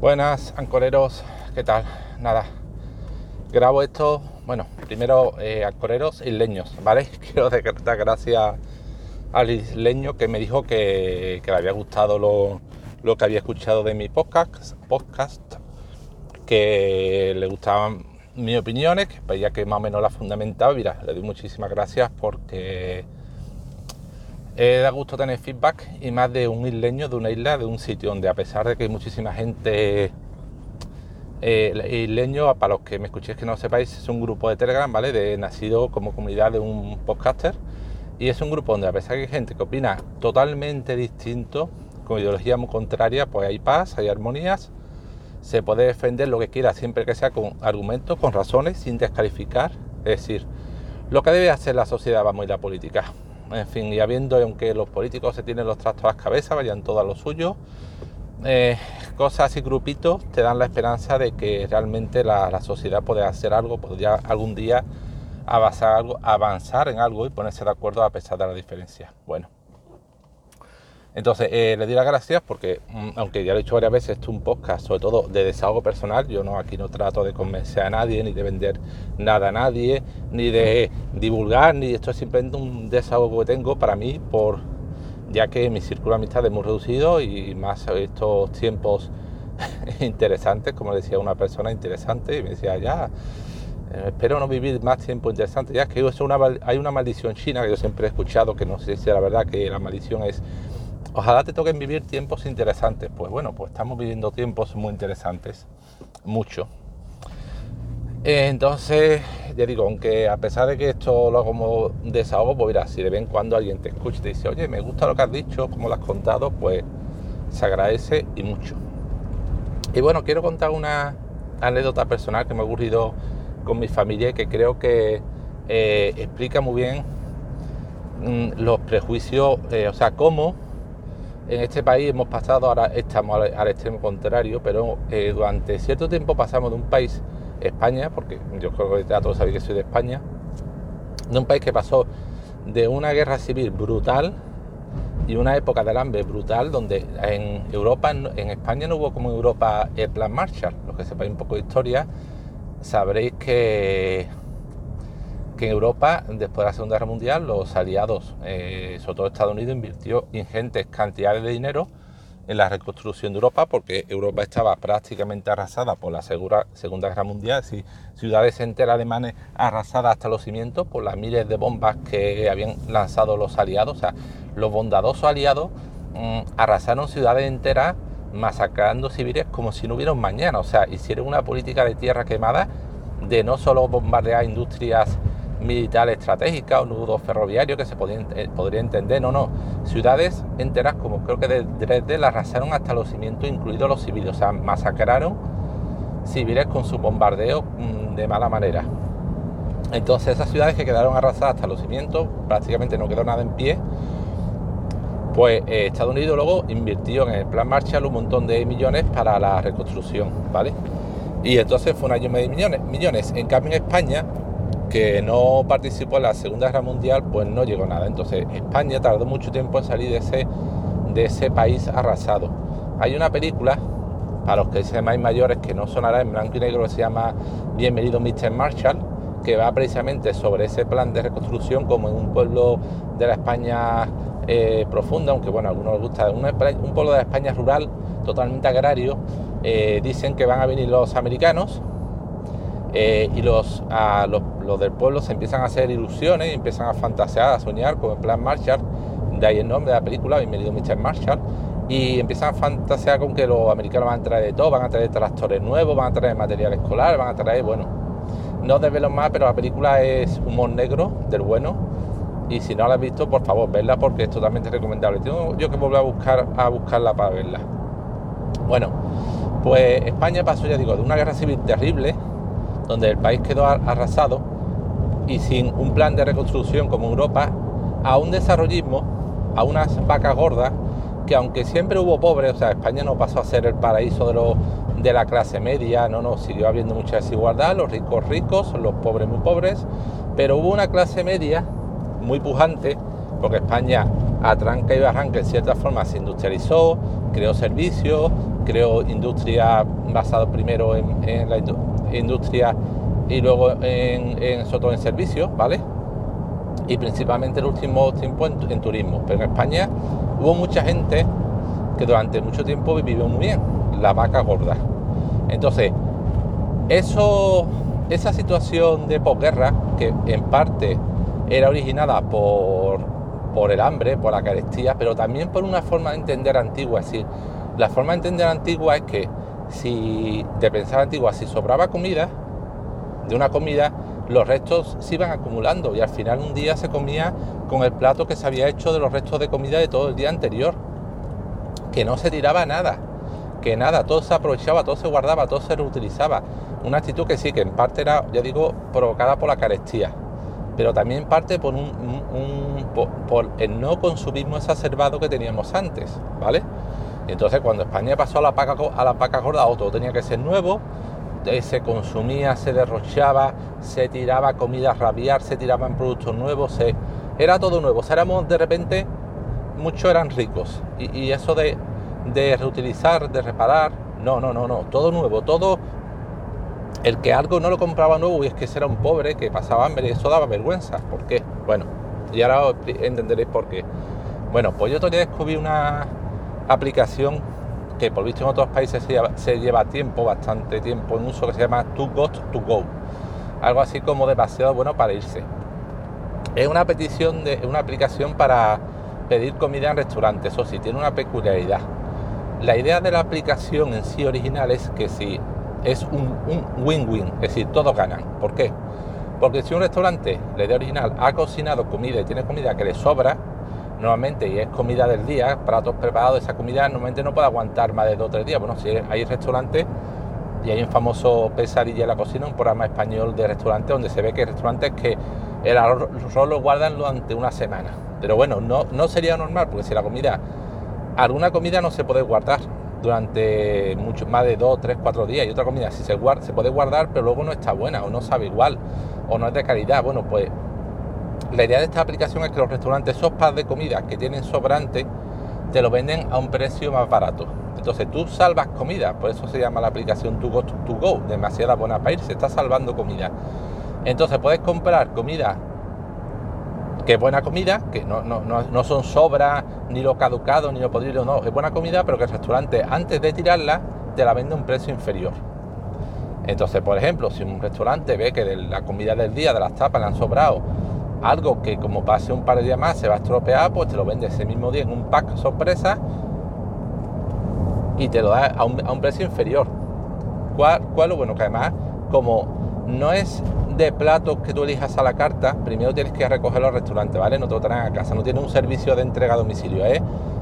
Buenas, ancoreros, ¿qué tal? Nada, grabo esto, bueno, primero eh, ancoreros isleños, ¿vale? Quiero dar gracias al isleño que me dijo que, le había gustado lo, que había escuchado de mi podcast, podcast, que le gustaban mis opiniones, que veía que más o menos la fundamentaba. Mira, le doy muchísimas gracias porque eh, da gusto tener feedback y más de un isleño, de una isla, de un sitio donde a pesar de que hay muchísima gente eh, isleño, para los que me escuchéis que no lo sepáis, es un grupo de Telegram, ¿vale? De, nacido como comunidad de un podcaster. Y es un grupo donde a pesar de que hay gente que opina totalmente distinto, con ideología muy contraria, pues hay paz, hay armonías, se puede defender lo que quiera siempre que sea con argumentos, con razones, sin descalificar, es decir, lo que debe hacer la sociedad, vamos, y la política en fin, y habiendo, aunque los políticos se tienen los trastos a las cabezas, vayan todos a lo suyo, eh, cosas y grupitos te dan la esperanza de que realmente la, sociedad puede hacer algo, podría algún día avanzar, avanzar en algo y ponerse de acuerdo a pesar de las diferencias. Bueno, entonces, eh, le doy las gracias porque, mm, aunque ya lo he dicho varias veces, esto es un podcast sobre todo de desahogo personal. Yo no aquí no trato de convencer a nadie, ni de vender nada a nadie, ni de divulgar, ni esto es simplemente un desahogo que tengo para mí, por ya que mi círculo de amistad es muy reducido y más estos tiempos interesantes, como decía una persona interesante, y me decía, ya, eh, espero no vivir más tiempo interesante. Ya es que hay una maldición china que yo siempre he escuchado, que no sé si es la verdad que la maldición es Ojalá te toquen vivir tiempos interesantes. Pues bueno, pues estamos viviendo tiempos muy interesantes, mucho. Entonces, ya digo, aunque a pesar de que esto lo hago como desahogo, pues mira, si de vez en cuando alguien te escucha y te dice, oye, me gusta lo que has dicho, como lo has contado, pues se agradece y mucho. Y bueno, quiero contar una anécdota personal que me ha ocurrido con mi familia y que creo que eh, explica muy bien mm, los prejuicios, eh, o sea, cómo en este país hemos pasado, ahora estamos al, extremo contrario, pero eh, durante cierto tiempo pasamos de un país, España, porque yo creo que ya todos sabéis que soy de España, de un país que pasó de una guerra civil brutal y una época del hambre brutal, donde en Europa, en España no hubo como en Europa el plan Marshall. Los que sepáis un poco de historia, sabréis que que en Europa, después de la Segunda Guerra Mundial, los aliados, eh, sobre todo Estados Unidos, invirtió ingentes cantidades de dinero en la reconstrucción de Europa, porque Europa estaba prácticamente arrasada por la Segunda Guerra Mundial, ciudades enteras alemanes arrasadas hasta los cimientos por las miles de bombas que habían lanzado los aliados. O sea, los bondadosos aliados mm, arrasaron ciudades enteras masacrando civiles como si no hubiera un mañana. O sea, hicieron una política de tierra quemada de no solo bombardear industrias militar estratégica o nudos ferroviarios que se eh, podría entender, no, no, ciudades enteras como creo que de Dresde la arrasaron hasta los cimientos, incluidos los civiles, o sea, masacraron civiles con su bombardeo mm, de mala manera. Entonces esas ciudades que quedaron arrasadas hasta los cimientos, prácticamente no quedó nada en pie, pues eh, Estados Unidos luego invirtió en el plan Marshall un montón de millones para la reconstrucción, ¿vale? Y entonces fue un año de millones. millones. En cambio en España que no participó en la Segunda Guerra Mundial, pues no llegó nada. Entonces España tardó mucho tiempo en salir de ese, de ese país arrasado. Hay una película, para los que sean más mayores, que no sonará en blanco y negro, que se llama Bienvenido Mr. Marshall, que va precisamente sobre ese plan de reconstrucción como en un pueblo de la España eh, profunda, aunque bueno, a algunos les gusta, un, pueblo de la España rural, totalmente agrario, eh, dicen que van a venir los americanos eh, y los, los, del pueblo se empiezan a hacer ilusiones y empiezan a fantasear, a soñar con el plan Marshall, de ahí el nombre de la película, Bienvenido Mr. Marshall, y empiezan a fantasear con que los americanos van a traer de todo, van a traer tractores nuevos, van a traer material escolar, van a traer, bueno, no desvelo más, pero la película es humor negro, del bueno, y si no la has visto, por favor, verla porque es totalmente recomendable. Tengo yo que volver a buscar a buscarla para verla. Bueno, pues España pasó, ya digo, de una guerra civil terrible, donde el país quedó arrasado y sin un plan de reconstrucción como Europa, a un desarrollismo, a unas vacas gordas, que aunque siempre hubo pobres, o sea, España no pasó a ser el paraíso de, los, de la clase media, no, no, siguió habiendo mucha desigualdad, los ricos ricos, los pobres muy pobres, pero hubo una clase media muy pujante, porque España a tranca y barranca en cierta forma se industrializó, creó servicios, creó industria basado primero en, la industria y luego en, en, sobre en servicios, ¿vale? Y principalmente en el último tiempo en, turismo. Pero en España hubo mucha gente que durante mucho tiempo vivió muy bien, la vaca gorda. Entonces, eso, esa situación de posguerra, que en parte era originada por, por el hambre, por la carestía, pero también por una forma de entender antigua. Es decir, la forma de entender antigua es que si de pensar antigua, si sobraba comida, de una comida, los restos se iban acumulando y al final un día se comía con el plato que se había hecho de los restos de comida de todo el día anterior. Que no se tiraba nada, que nada, todo se aprovechaba, todo se guardaba, todo se reutilizaba. Una actitud que sí, que en parte era, ya digo, provocada por la carestía pero también parte por, un, por, el no consumismo exacerbado que teníamos antes, ¿vale? Entonces cuando España pasó a la paca, a la paca gorda, todo tenía que ser nuevo, eh, se consumía, se derrochaba, se tiraba comida a rabiar, se tiraban productos nuevos, era todo nuevo. O éramos de repente, muchos eran ricos. Y, eso de, de, reutilizar, de reparar, no, no, no, no, todo nuevo, todo el que algo no lo compraba nuevo y es que era un pobre que pasaba hambre eso daba vergüenza. ¿Por qué? Bueno, y ahora entenderéis por qué. Bueno, pues yo todavía descubrí una aplicación que por visto en otros países se lleva, tiempo, bastante tiempo en uso, que se llama Too Got To Go. Algo así como demasiado bueno para irse. Es una petición de una aplicación para pedir comida en restaurantes. Eso sí, tiene una peculiaridad. La idea de la aplicación en sí original es que si es un win-win, es decir, todos ganan. ¿Por qué? Porque si un restaurante, la idea original, ha cocinado comida y tiene comida que le sobra, normalmente, y es comida del día, platos preparados, esa comida normalmente no puede aguantar más de dos o tres días. Bueno, si hay restaurantes, y hay un famoso Pesadilla en la cocina, un programa español de restaurantes, donde se ve que hay restaurantes que el arroz lo guardan durante una semana. Pero bueno, no, no sería normal, porque si la comida, alguna comida no se puede guardar, durante mucho más de 2, 3, 4 días y otra comida si se, guarda, se puede guardar pero luego no está buena o no sabe igual o no es de calidad. Bueno, pues la idea de esta aplicación es que los restaurantes esos de comida que tienen sobrante te lo venden a un precio más barato. Entonces tú salvas comida, por eso se llama la aplicación To Go, demasiada buena para ir, se está salvando comida. Entonces puedes comprar comida que es buena comida, que no, no, no, son sobras, ni lo caducado, ni lo podrido, no, es buena comida, pero que el restaurante antes de tirarla te la vende a un precio inferior. Entonces, por ejemplo, si un restaurante ve que la comida del día, de las tapas, le han sobrado algo que como pase un par de días más se va a estropear, pues te lo vende ese mismo día en un pack sorpresa y te lo da a un, precio inferior. ¿Cuál, ¿Cuál lo bueno? Que además, como no es de platos que tú elijas a la carta, primero tienes que recogerlo al restaurante, ¿vale? No te lo traen a casa, no tiene un servicio de entrega a domicilio, es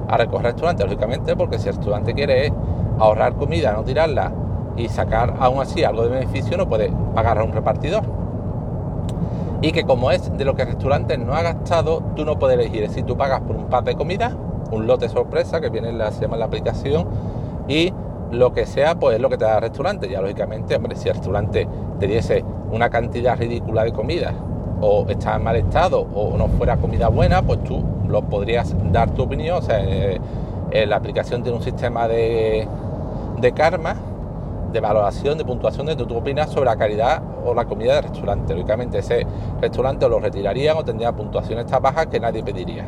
a recoger al restaurante, lógicamente, porque si el restaurante quiere ahorrar comida, no tirarla y sacar aún así algo de beneficio, no puede pagar a un repartidor. Y que como es de lo que el restaurante no ha gastado, tú no puedes elegir. Decir, tú pagas por un pack de comida, un lote sorpresa que viene en la, se llama la aplicación, y lo que sea, pues es lo que te da el restaurante. Ya lógicamente, hombre, si el restaurante te diese una cantidad ridícula de comida o está en mal estado o no fuera comida buena, pues tú lo podrías dar tu opinión. O sea, eh, eh, la aplicación tiene un sistema de karma, de valoración, de puntuación de tu opinas sobre la calidad o la comida del restaurante. Lógicamente ese restaurante lo retirarían o tendría puntuaciones tan bajas que nadie pediría.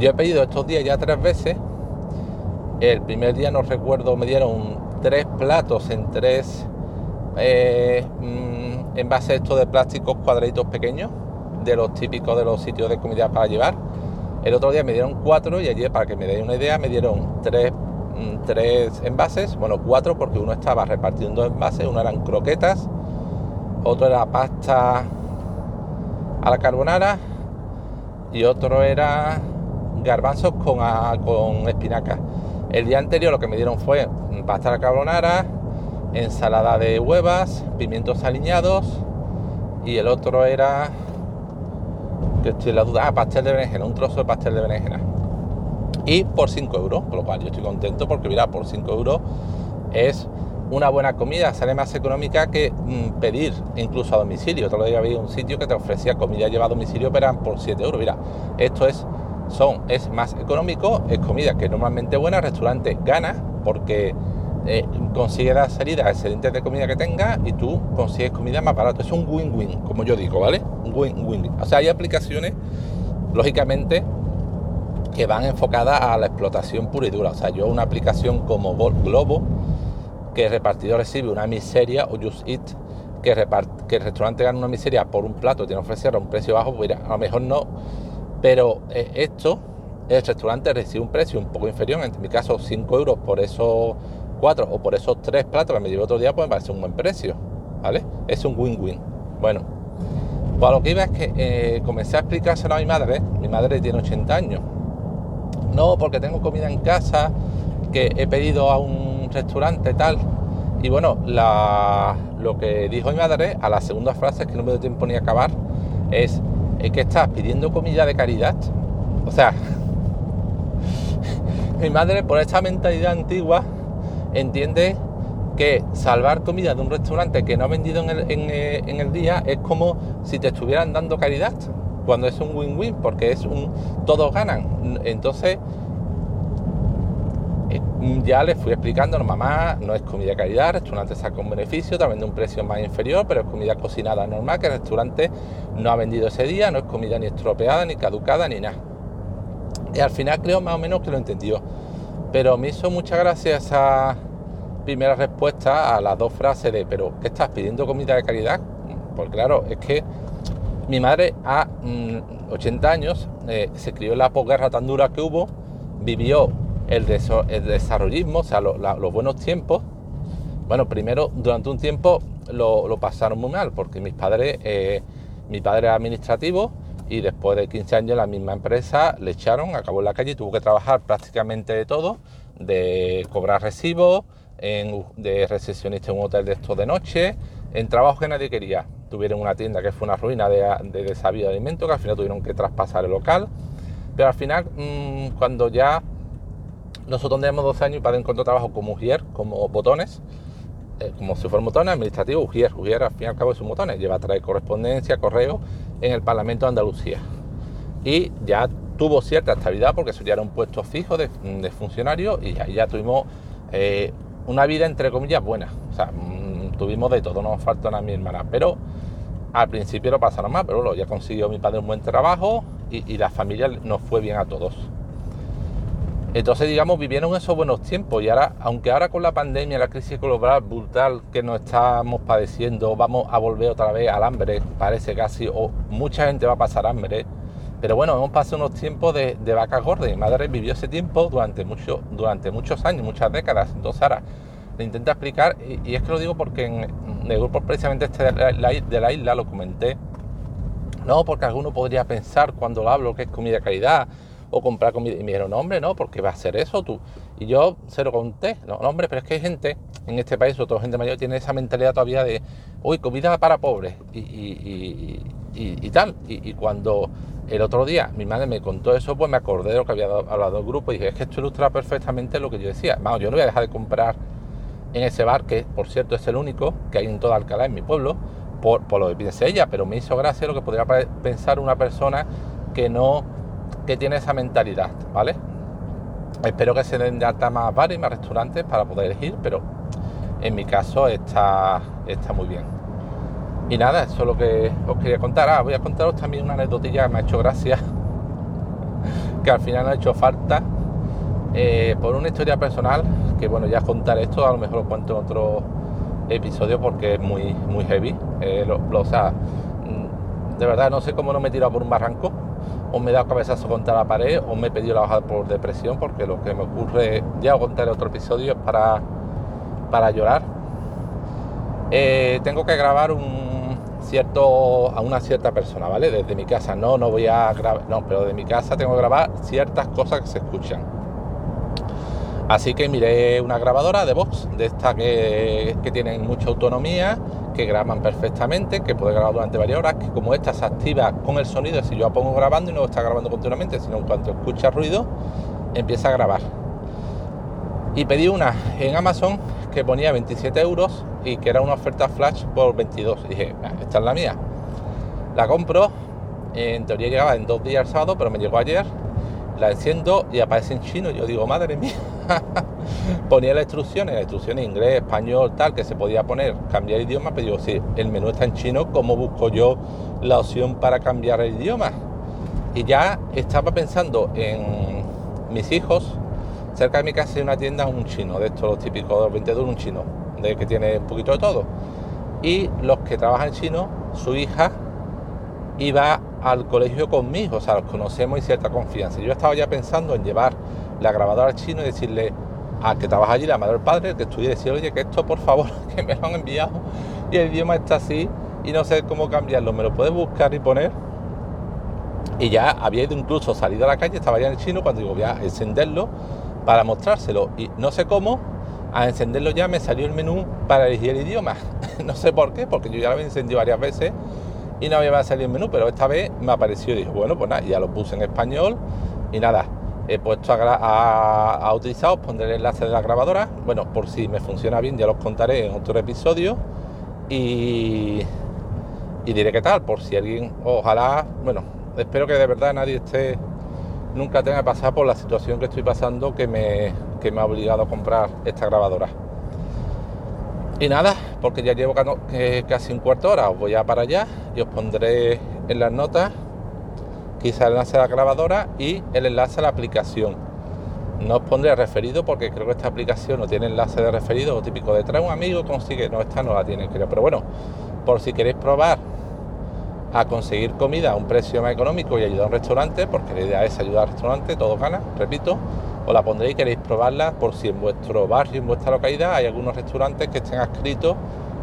Yo he pedido estos días ya tres veces. El primer día no recuerdo, me dieron tres platos en tres eh, mm, en base a esto de plásticos cuadraditos pequeños, de los típicos de los sitios de comida para llevar. El otro día me dieron cuatro y ayer, para que me deis una idea, me dieron tres, tres envases, bueno, cuatro porque uno estaba repartiendo envases, uno eran croquetas, otro era pasta a la carbonara y otro era garbanzos con, con espinaca. El día anterior lo que me dieron fue pasta a la carbonara, ensalada de huevas, pimientos aliñados y el otro era, que estoy en la duda, ah, pastel de berenjena, un trozo de pastel de berenjena. Y por 5 euros, con lo cual yo estoy contento porque mira, por 5 euros es una buena comida, sale más económica que mm, pedir incluso a domicilio. Otro día había un sitio que te ofrecía comida llevada a domicilio, pero eran por 7 euros. Mira, esto es son, es más económico, es comida que normalmente buena, restaurante gana porque eh, consigue las salidas excelentes de comida que tenga y tú consigues comida más barata. Es un win-win, como yo digo, ¿vale? Un win-win. O sea, hay aplicaciones, lógicamente, que van enfocadas a la explotación pura y dura. O sea, yo una aplicación como Globo, que el repartidor recibe una miseria, o Just Eat, que, el restaurante gana una miseria por un plato, tiene que ofrecer a un precio bajo, pues a lo mejor no. Pero eh, esto, el restaurante recibe un precio un poco inferior, en mi caso 5 euros por esos cuatro o por esos tres platos que me llevo otro día, pues me parece un buen precio, ¿vale? Es un win-win. Bueno, pues lo que iba es que eh, comencé a explicárselo a mi madre, mi madre tiene 80 años. No, porque tengo comida en casa, que he pedido a un restaurante tal. Y bueno, lo que dijo mi madre a la segunda frase, que no me dio tiempo ni a acabar, es, es que estás pidiendo comida de caridad. O sea, mi madre por esta mentalidad antigua entiende que salvar comida de un restaurante que no ha vendido eh, en el, día es como si te estuvieran dando caridad, cuando es un win-win, porque es un todos ganan. Entonces, eh, ya le fui explicando, mamá, no es comida de calidad, el restaurante saca un beneficio, también de un precio más inferior, pero es comida cocinada normal, que el restaurante no ha vendido ese día, no es comida ni estropeada, ni caducada, ni nada. Y al final creo más o menos que lo entendió. Pero me hizo mucha gracia esa primera respuesta a las dos frases de, pero ¿qué estás pidiendo comida de calidad? Pues claro, es que mi madre a 80 mm, años eh, se crió en la posguerra tan dura que hubo, vivió el, desarrollismo, o sea, los buenos tiempos. Bueno, primero, durante un tiempo lo, pasaron muy mal, porque mis padres, eh, mi padre era administrativo, y después de 15 años la misma empresa le echaron, acabó en la calle tuvo que trabajar prácticamente de todo, de cobrar recibos, de recepcionista en un hotel de estos de noche, en trabajo que nadie quería. Tuvieron una tienda que fue una ruina de, de desabío de alimentos, que al final tuvieron que traspasar el local, pero al final mm, cuando ya nosotros teníamos 12 años y padre trabajo como Ujier, como botones, eh, como si fuera botones administrativo, Ujier, Ujier al fin y al cabo es un botones, lleva a traer correspondencia, correo, en el Parlamento de Andalucía. Y ya tuvo cierta estabilidad porque eso ya era un puesto fijo de, funcionario y ahí ya tuvimos eh, una vida entre comillas buena. O sea, tuvimos de todo, no nos faltó a mi hermana. Pero al principio lo pasaron mal, pero ya consiguió mi padre un buen trabajo y, y la familia nos fue bien a todos. Entonces, digamos, vivieron esos buenos tiempos y ahora, aunque ahora con la pandemia, la crisis global brutal que nos estamos padeciendo, vamos a volver otra vez al hambre, parece casi, o mucha gente va a pasar hambre, pero bueno, hemos pasado unos tiempos de, de vacas gordas. Mi madre vivió ese tiempo durante, mucho, durante muchos años, muchas décadas. Entonces ahora le intento explicar, y, es que lo digo porque en, el grupo precisamente este de la, isla lo comenté, no, porque alguno podría pensar cuando lo hablo que es comida de calidad, o comprar comida. Y me dijeron, no, hombre, no, porque va a ser eso tú. Y yo se lo conté, no, hombre, pero es que hay gente en este país, sobre todo gente mayor, tiene esa mentalidad todavía de, uy, comida para pobres y, tal. Y, cuando el otro día mi madre me contó eso, pues me acordé de lo que había hablado el grupo y dije, es que esto ilustra perfectamente lo que yo decía. Vamos, yo no voy a dejar de comprar en ese bar, que por cierto es el único que hay en toda Alcalá, en mi pueblo, por, lo que piense ella, pero me hizo gracia lo que podría pensar una persona que no que tiene esa mentalidad, ¿vale? Espero que se den de alta más bares y más restaurantes para poder elegir, pero en mi caso está, está muy bien. Y nada, eso es lo que os quería contar. Ah, voy a contaros también una anécdotilla que me ha hecho gracia, que al final no ha hecho falta, eh, por una historia personal, que bueno, ya contar esto, a lo mejor lo cuento en otro episodio porque es muy, muy heavy. Eh, o sea, mm, de verdad no sé cómo no me he tirado por un barranco, o me he dado cabezazo contra la pared o me he pedido la bajada por depresión porque lo que me ocurre, ya contaré otro episodio, es para, para llorar. Eh, tengo que grabar un cierto, a una cierta persona, ¿vale? Desde mi casa, no, no voy a grabar, no, pero de mi casa tengo que grabar ciertas cosas que se escuchan. Así que miré una grabadora de voz, de esta que, tienen mucha autonomía que graban perfectamente, que puede grabar durante varias horas, que como esta se activa con el sonido, si yo la pongo grabando y no está grabando continuamente, sino en cuanto escucha ruido, empieza a grabar. Y pedí una en Amazon que ponía 27 euros y que era una oferta flash por 22. Y dije, esta es la mía. La compro, en teoría llegaba en dos días el sábado, pero me llegó ayer la enciendo y aparece en chino. Yo digo, madre mía, ponía las instrucciones, instrucciones inglés, español, tal, que se podía poner, cambiar idioma, pero digo, si el menú está en chino, ¿cómo busco yo la opción para cambiar el idioma? Y ya estaba pensando en mis hijos. Cerca de mi casa hay una tienda, un chino, de estos los típicos 22, un chino, de que tiene un poquito de todo. Y los que trabajan en chino, su hija iba al colegio conmigo, o sea, los conocemos y cierta confianza. Yo estaba ya pensando en llevar la grabadora al chino y decirle a que trabaja allí, la madre del padre, que estuviera y decir, oye, que esto por favor, que me lo han enviado y el idioma está así y no sé cómo cambiarlo, ¿me lo puedes buscar y poner? Y ya había ido incluso salido a la calle, estaba ya en el chino, cuando digo, voy a encenderlo para mostrárselo. Y no sé cómo, a encenderlo ya me salió el menú para elegir el idioma. no sé por qué, porque yo ya lo había encendido varias veces y no había salido el menú, pero esta vez me apareció y dije, bueno, pues nada, ya lo puse en español y nada, he puesto a, a, utilizar, pondré el enlace de la grabadora, bueno, por si me funciona bien ya los contaré en otro episodio y, y diré qué tal, por si alguien, ojalá, bueno, espero que de verdad nadie esté, nunca tenga que pasar por la situación que estoy pasando que me, que me ha obligado a comprar esta grabadora. Y nada, porque ya llevo casi un cuarto de hora, os voy a para allá y os pondré en las notas quizá el enlace a la grabadora y el enlace a la aplicación. No os pondré referido porque creo que esta aplicación no tiene enlace de referido, típico de trae un amigo, consigue, no, esta no la tiene, creo. Pero bueno, por si queréis probar a conseguir comida a un precio más económico y ayudar a un restaurante, porque la idea es ayudar al restaurante, todo gana, repito, os la pondré y queréis probarla por si en vuestro barrio, en vuestra localidad, hay algunos restaurantes que estén adscritos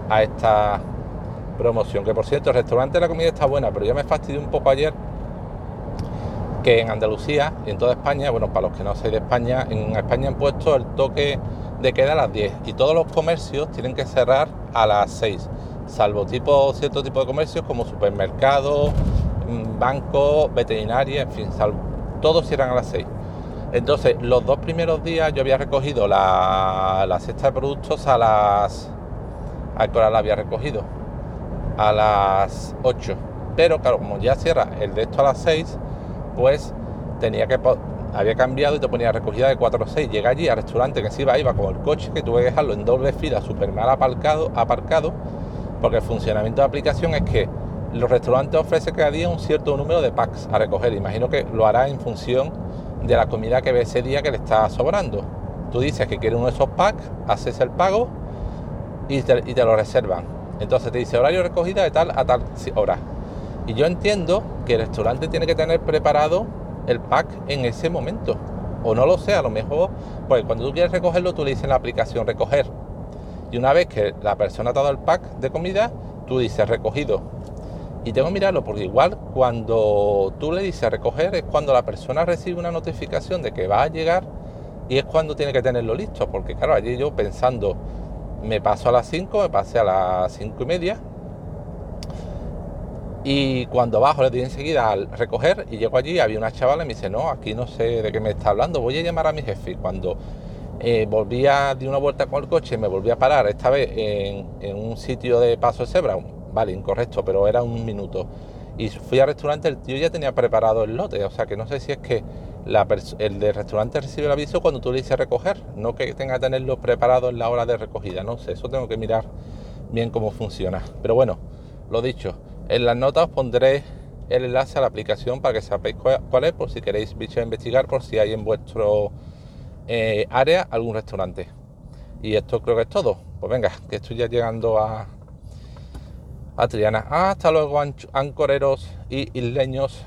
a esta promoción. Que por cierto, el restaurante de la comida está buena, pero ya me fastidió un poco ayer que en Andalucía y en toda España, bueno, para los que no sois de España, en España han puesto el toque de queda a las 10 y todos los comercios tienen que cerrar a las 6, salvo tipo, cierto tipo de comercios como supermercados, mm, bancos, veterinaria, en fin, todos cierran a las 6. Entonces, los dos primeros días yo había recogido la, cesta de productos a las... ¿A qué hora la había recogido? A las 8. Pero claro, como ya cierra el de esto a las 6, pues tenía que... Había cambiado y te ponía recogida de 4 a 6. Llega allí al restaurante que se iba, iba con el coche, que tuve que dejarlo en doble fila, súper mal aparcado, aparcado, porque el funcionamiento de la aplicación es que los restaurantes ofrecen cada día un cierto número de packs a recoger. Imagino que lo hará en función de la comida que ve ese día que le está sobrando. Tú dices que quieres uno de esos packs, haces el pago y te, lo reservan. Entonces te dice horario recogida de tal a tal hora. Y yo entiendo que el restaurante tiene que tener preparado el pack en ese momento. O no lo sé, a lo mejor, pues cuando tú quieres recogerlo, tú le dices en la aplicación recoger. Y una vez que la persona ha dado el pack de comida, tú dices recogido. Y tengo que mirarlo porque igual cuando tú le dices a recoger es cuando la persona recibe una notificación de que va a llegar y es cuando tiene que tenerlo listo. Porque claro, allí yo pensando, me paso a las 5, me pasé a las 5 y media. Y cuando bajo le doy enseguida al recoger y llego allí, había una chavala y me dice, no, aquí no sé de qué me está hablando, voy a llamar a mi jefe. Y cuando eh, volvía de una vuelta con el coche, me volví a parar, esta vez en, en un sitio de paso de cebra, vale, incorrecto, pero era un minuto. Y fui al restaurante, el tío ya tenía preparado el lote, o sea que no sé si es que el del restaurante recibe el aviso cuando tú le dices recoger, no que tenga que tenerlo preparado en la hora de recogida, no sé, eso tengo que mirar bien cómo funciona. Pero bueno, lo dicho, en las notas os pondré el enlace a la aplicación para que sepáis cuál es, por si queréis investigar, por si hay en vuestro eh, área algún restaurante. Y esto creo que es todo. Pues venga, que estoy ya llegando a, a Triana. Hasta luego, ancoreros y isleños.